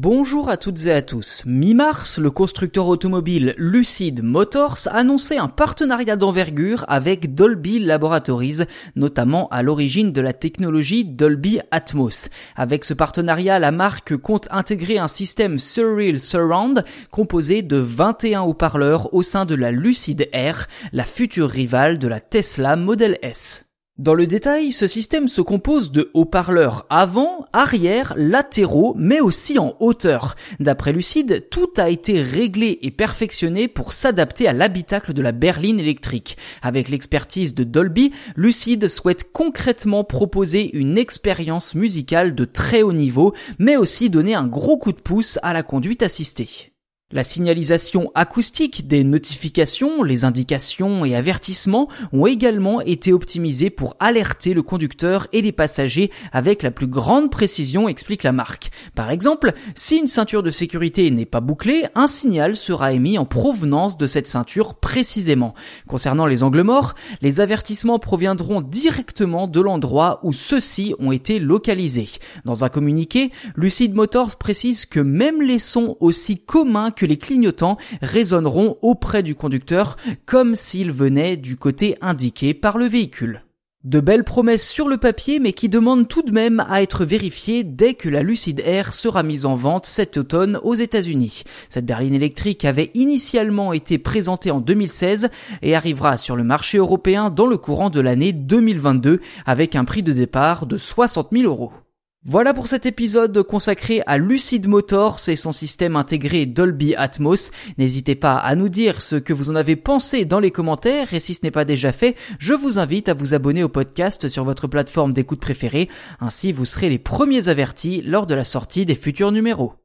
Bonjour à toutes et à tous. Mi-mars, le constructeur automobile Lucid Motors annonçait un partenariat d'envergure avec Dolby Laboratories, notamment à l'origine de la technologie Dolby Atmos. Avec ce partenariat, la marque compte intégrer un système Surreal Surround composé de 21 haut-parleurs au sein de la Lucid Air, la future rivale de la Tesla Model S. Dans le détail, ce système se compose de haut-parleurs avant, arrière, latéraux, mais aussi en hauteur. D'après Lucide, tout a été réglé et perfectionné pour s'adapter à l'habitacle de la berline électrique. Avec l'expertise de Dolby, Lucide souhaite concrètement proposer une expérience musicale de très haut niveau, mais aussi donner un gros coup de pouce à la conduite assistée. La signalisation acoustique des notifications, les indications et avertissements ont également été optimisés pour alerter le conducteur et les passagers avec la plus grande précision, explique la marque. Par exemple, si une ceinture de sécurité n'est pas bouclée, un signal sera émis en provenance de cette ceinture précisément. Concernant les angles morts, les avertissements proviendront directement de l'endroit où ceux-ci ont été localisés. Dans un communiqué, Lucid Motors précise que même les sons aussi communs que les clignotants résonneront auprès du conducteur comme s'ils venaient du côté indiqué par le véhicule. De belles promesses sur le papier mais qui demandent tout de même à être vérifiées dès que la Lucid Air sera mise en vente cet automne aux États-Unis. Cette berline électrique avait initialement été présentée en 2016 et arrivera sur le marché européen dans le courant de l'année 2022 avec un prix de départ de 60 000 euros. Voilà pour cet épisode consacré à Lucid Motors et son système intégré Dolby Atmos. N'hésitez pas à nous dire ce que vous en avez pensé dans les commentaires et si ce n'est pas déjà fait, je vous invite à vous abonner au podcast sur votre plateforme d'écoute préférée. Ainsi vous serez les premiers avertis lors de la sortie des futurs numéros.